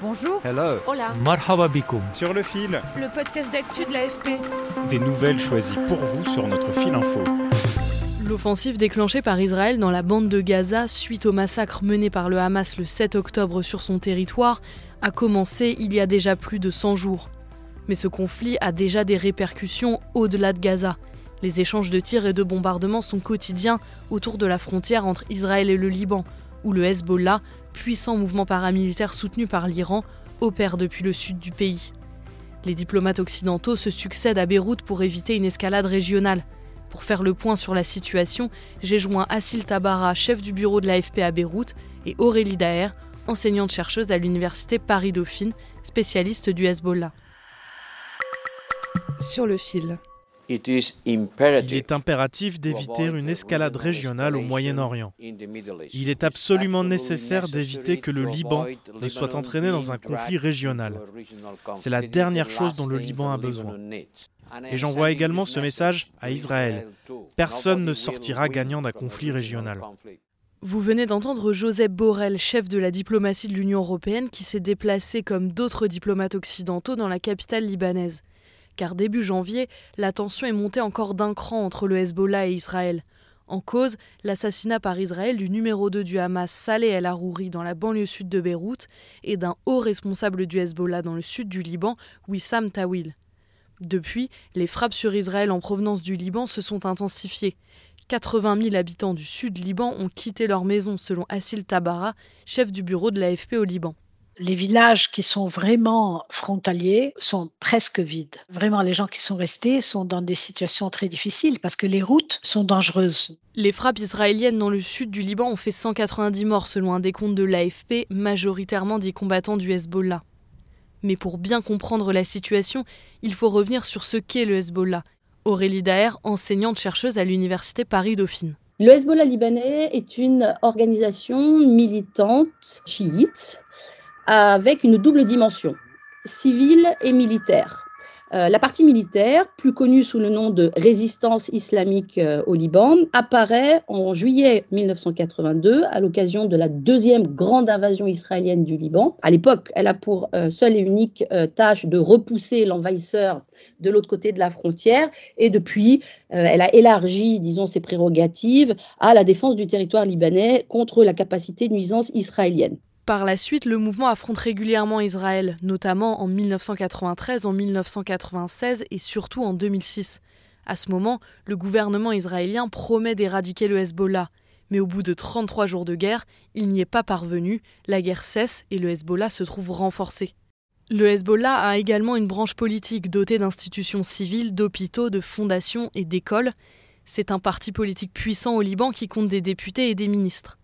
Bonjour. Hello. Hola. Marhaba bikoum. Sur le fil, Le podcast d'actu de l'AFP. des nouvelles choisies pour vous sur notre fil info. L'offensive déclenchée par Israël dans la bande de Gaza suite au massacre mené par le Hamas le 7 octobre sur son territoire a commencé il y a déjà plus de 100 jours. Mais ce conflit a déjà des répercussions au-delà de Gaza. Les échanges de tirs et de bombardements sont quotidiens autour de la frontière entre Israël et le Liban, où le Hezbollah, puissant mouvement paramilitaire soutenu par l'Iran, opère depuis le sud du pays. Les diplomates occidentaux se succèdent à Beyrouth pour éviter une escalade régionale. Pour faire le point sur la situation, j'ai joint Assil Tabara, chef du bureau de l'AFP à Beyrouth, et Aurélie Daher, enseignante-chercheuse à l'université Paris-Dauphine, spécialiste du Hezbollah. Sur le fil. Il est impératif d'éviter une escalade régionale au Moyen-Orient. Il est absolument nécessaire d'éviter que le Liban ne soit entraîné dans un conflit régional. C'est la dernière chose dont le Liban a besoin. Et j'envoie également ce message à Israël. Personne ne sortira gagnant d'un conflit régional. Vous venez d'entendre Joseph Borrell, chef de la diplomatie de l'Union européenne, qui s'est déplacé comme d'autres diplomates occidentaux dans la capitale libanaise. Car début janvier, la tension est montée encore d'un cran entre le Hezbollah et Israël. En cause, l'assassinat par Israël du numéro 2 du Hamas, Saleh El Harouri, dans la banlieue sud de Beyrouth, et d'un haut responsable du Hezbollah dans le sud du Liban, Wissam Tawil. Depuis, les frappes sur Israël en provenance du Liban se sont intensifiées. 80 000 habitants du sud Liban ont quitté leur maison, selon Assil Tabara, chef du bureau de l'AFP au Liban. Les villages qui sont vraiment frontaliers sont presque vides. Vraiment, les gens qui sont restés sont dans des situations très difficiles parce que les routes sont dangereuses. Les frappes israéliennes dans le sud du Liban ont fait 190 morts selon un décompte de l'AFP, majoritairement des combattants du Hezbollah. Mais pour bien comprendre la situation, il faut revenir sur ce qu'est le Hezbollah. Aurélie Daher, enseignante-chercheuse à l'université Paris-Dauphine. Le Hezbollah libanais est une organisation militante chiite avec une double dimension, civile et militaire. Euh, la partie militaire, plus connue sous le nom de résistance islamique euh, au Liban, apparaît en juillet 1982 à l'occasion de la deuxième grande invasion israélienne du Liban. À l'époque, elle a pour euh, seule et unique tâche de repousser l'envahisseur de l'autre côté de la frontière et depuis, elle a élargi, disons, ses prérogatives à la défense du territoire libanais contre la capacité de nuisance israélienne. Par la suite, le mouvement affronte régulièrement Israël, notamment en 1993, en 1996 et surtout en 2006. À ce moment, le gouvernement israélien promet d'éradiquer le Hezbollah. Mais au bout de 33 jours de guerre, il n'y est pas parvenu, la guerre cesse et le Hezbollah se trouve renforcé. Le Hezbollah a également une branche politique dotée d'institutions civiles, d'hôpitaux, de fondations et d'écoles. C'est un parti politique puissant au Liban qui compte des députés et des ministres.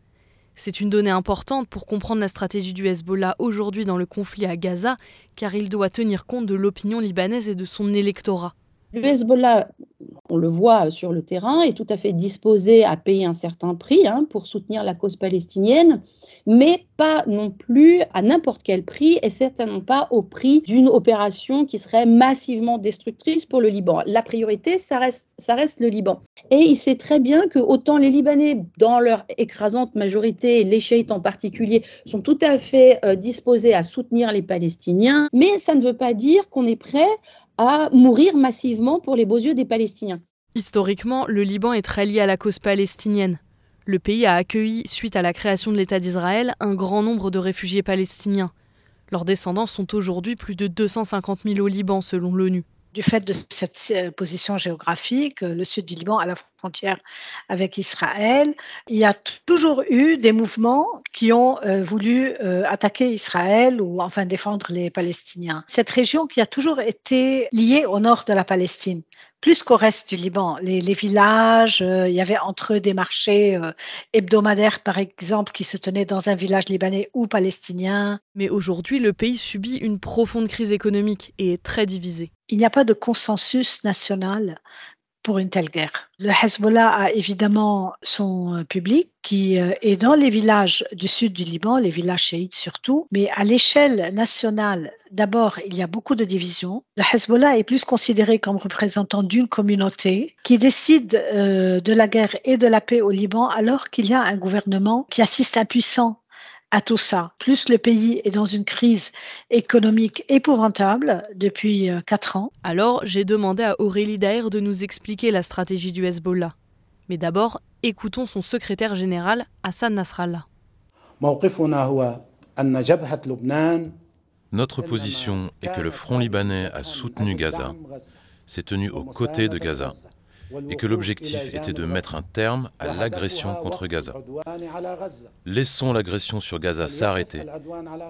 C'est une donnée importante pour comprendre la stratégie du Hezbollah aujourd'hui dans le conflit à Gaza, car il doit tenir compte de l'opinion libanaise et de son électorat. Le Hezbollah, on le voit sur le terrain, est tout à fait disposé à payer un certain prix hein, pour soutenir la cause palestinienne, mais pas non plus à n'importe quel prix et certainement pas au prix d'une opération qui serait massivement destructrice pour le Liban. La priorité, ça reste, le Liban. Et il sait très bien que autant les Libanais, dans leur écrasante majorité, les chiites en particulier, sont tout à fait euh, disposés à soutenir les Palestiniens, mais ça ne veut pas dire qu'on est prêt mourir massivement pour les beaux yeux des Palestiniens. Historiquement, le Liban est très lié à la cause palestinienne. Le pays a accueilli, suite à la création de l'État d'Israël, un grand nombre de réfugiés palestiniens. Leurs descendants sont aujourd'hui plus de 250 000 au Liban, selon l'ONU. Du fait de cette position géographique, le sud du Liban à la frontière avec Israël, il y a toujours eu des mouvements qui ont euh, voulu euh, attaquer Israël ou enfin défendre les Palestiniens. Cette région qui a toujours été liée au nord de la Palestine plus qu'au reste du Liban. Les, villages, euh, il y avait entre eux des marchés euh, hebdomadaires, par exemple, qui se tenaient dans un village libanais ou palestinien. Mais aujourd'hui, le pays subit une profonde crise économique et est très divisé. Il n'y a pas de consensus national pour une telle guerre. Le Hezbollah a évidemment son euh, public qui euh, est dans les villages du sud du Liban, les villages chiites surtout, mais à l'échelle nationale, d'abord, il y a beaucoup de divisions. Le Hezbollah est plus considéré comme représentant d'une communauté qui décide euh, de la guerre et de la paix au Liban alors qu'il y a un gouvernement qui assiste impuissant à tout ça. Plus le pays est dans une crise économique épouvantable depuis euh, quatre ans. Alors, j'ai demandé à Aurélie Daher de nous expliquer la stratégie du Hezbollah. Mais d'abord, écoutons son secrétaire général, Hassan Nasrallah. Notre position est que le front libanais a soutenu Gaza, s'est tenu aux côtés de Gaza et que l'objectif était de mettre un terme à l'agression contre Gaza. Laissons l'agression sur Gaza s'arrêter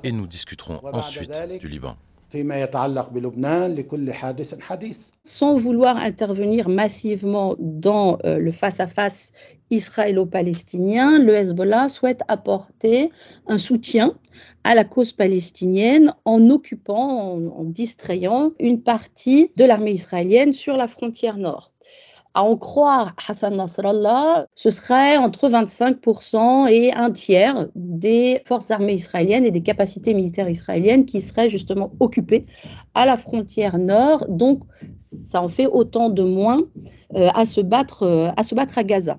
et nous discuterons ensuite du Liban. Sans vouloir intervenir massivement dans euh, le face-à-face israélo-palestinien, le Hezbollah souhaite apporter un soutien à la cause palestinienne en occupant, en distrayant une partie de l'armée israélienne sur la frontière nord à en croire Hassan Nasrallah, ce serait entre 25% et un tiers des forces armées israéliennes et des capacités militaires israéliennes qui seraient justement occupées à la frontière nord. Donc, ça en fait autant de moins euh, euh, à se battre à Gaza.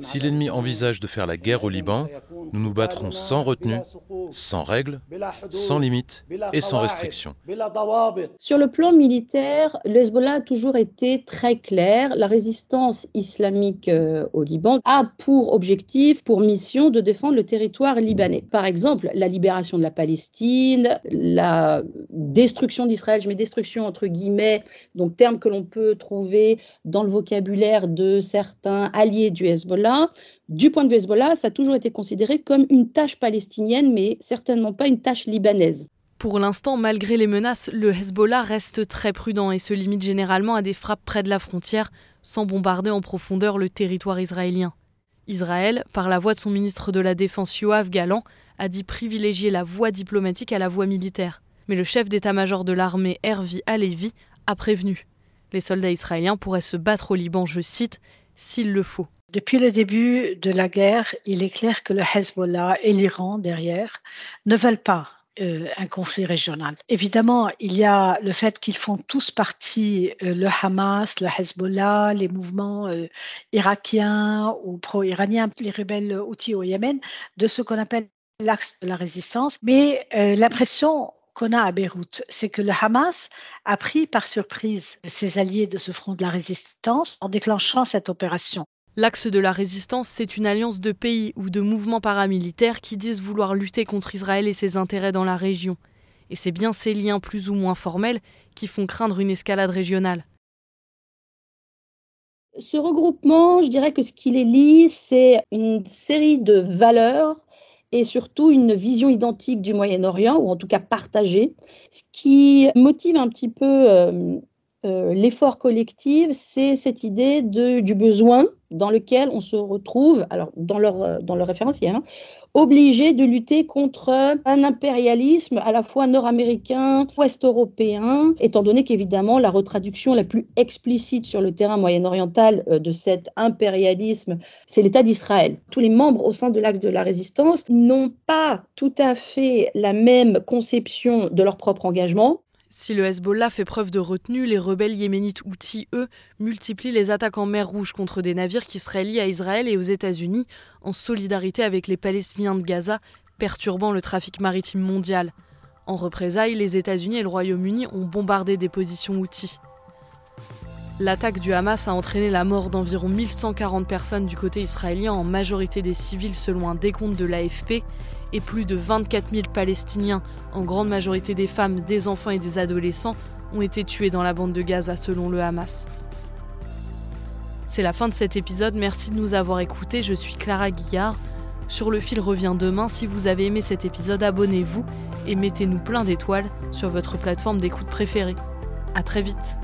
Si l'ennemi envisage de faire la guerre au Liban, nous nous battrons sans retenue, sans règles, sans limites et sans restrictions. Sur le plan militaire, le Hezbollah a toujours été très clair. La résistance islamique euh, au Liban a pour objectif, pour mission de défendre le territoire libanais. Par exemple, la libération de la Palestine, la destruction d'Israël, je mets destruction entre guillemets, donc terme que l'on peut trouver dans le vocabulaire de certains allié du Hezbollah. Du point de vue Hezbollah, ça a toujours été considéré comme une tâche palestinienne, mais certainement pas une tâche libanaise. Pour l'instant, malgré les menaces, le Hezbollah reste très prudent et se limite généralement à des frappes près de la frontière, sans bombarder en profondeur le territoire israélien. Israël, par la voix de son ministre de la Défense Yoav Galan, a dit privilégier la voie diplomatique à la voie militaire. Mais le chef d'état-major de l'armée, Hervi Alevi, a prévenu. Les soldats israéliens pourraient se battre au Liban, je cite, s'il le faut. Depuis le début de la guerre, il est clair que le Hezbollah et l'Iran derrière ne veulent pas euh, un conflit régional. Évidemment, il y a le fait qu'ils font tous partie, euh, le Hamas, le Hezbollah, les mouvements euh, irakiens ou pro-iraniens, les rebelles outils au Yémen, de ce qu'on appelle l'axe de la résistance. Mais l'impression qu'on a à Beyrouth, c'est que le Hamas a pris par surprise ses alliés de ce front de la résistance en déclenchant cette opération. L'axe de la résistance, c'est une alliance de pays ou de mouvements paramilitaires qui disent vouloir lutter contre Israël et ses intérêts dans la région. Et c'est bien ces liens plus ou moins formels qui font craindre une escalade régionale. Ce regroupement, je dirais que ce qui les lie, c'est une série de valeurs et surtout une vision identique du Moyen-Orient, ou en tout cas partagée. Ce qui motive un petit peu euh, l'effort collectif, c'est cette idée de, du besoin dans lequel on se retrouve, alors dans leur, euh, dans leur référentiel, obligé de lutter contre un impérialisme à la fois nord-américain, ouest-européen, étant donné qu'évidemment la retraduction la plus explicite sur le terrain moyen-oriental euh, de cet impérialisme, c'est l'État d'Israël. Tous les membres au sein de l'axe de la résistance n'ont pas tout à fait la même conception de leur propre engagement. Si le Hezbollah fait preuve de retenue, les rebelles yéménites Houthis, eux, multiplient les attaques en mer Rouge contre des navires qui seraient liés à Israël et aux États-Unis, en solidarité avec les Palestiniens de Gaza, perturbant le trafic maritime mondial. En représailles, les États-Unis et le Royaume-Uni ont bombardé des positions Houthis. L'attaque du Hamas a entraîné la mort d'environ 1140 personnes du côté israélien, en majorité des civils selon un décompte de l'AFP, et plus de 24 000 Palestiniens, en grande majorité des femmes, des enfants et des adolescents, ont été tués dans la bande de Gaza selon le Hamas. C'est la fin de cet épisode, merci de nous avoir écoutés, je suis Clara Guillard. Sur le fil revient demain, si vous avez aimé cet épisode, abonnez-vous et mettez-nous plein d'étoiles sur votre plateforme d'écoute préférée. À très vite.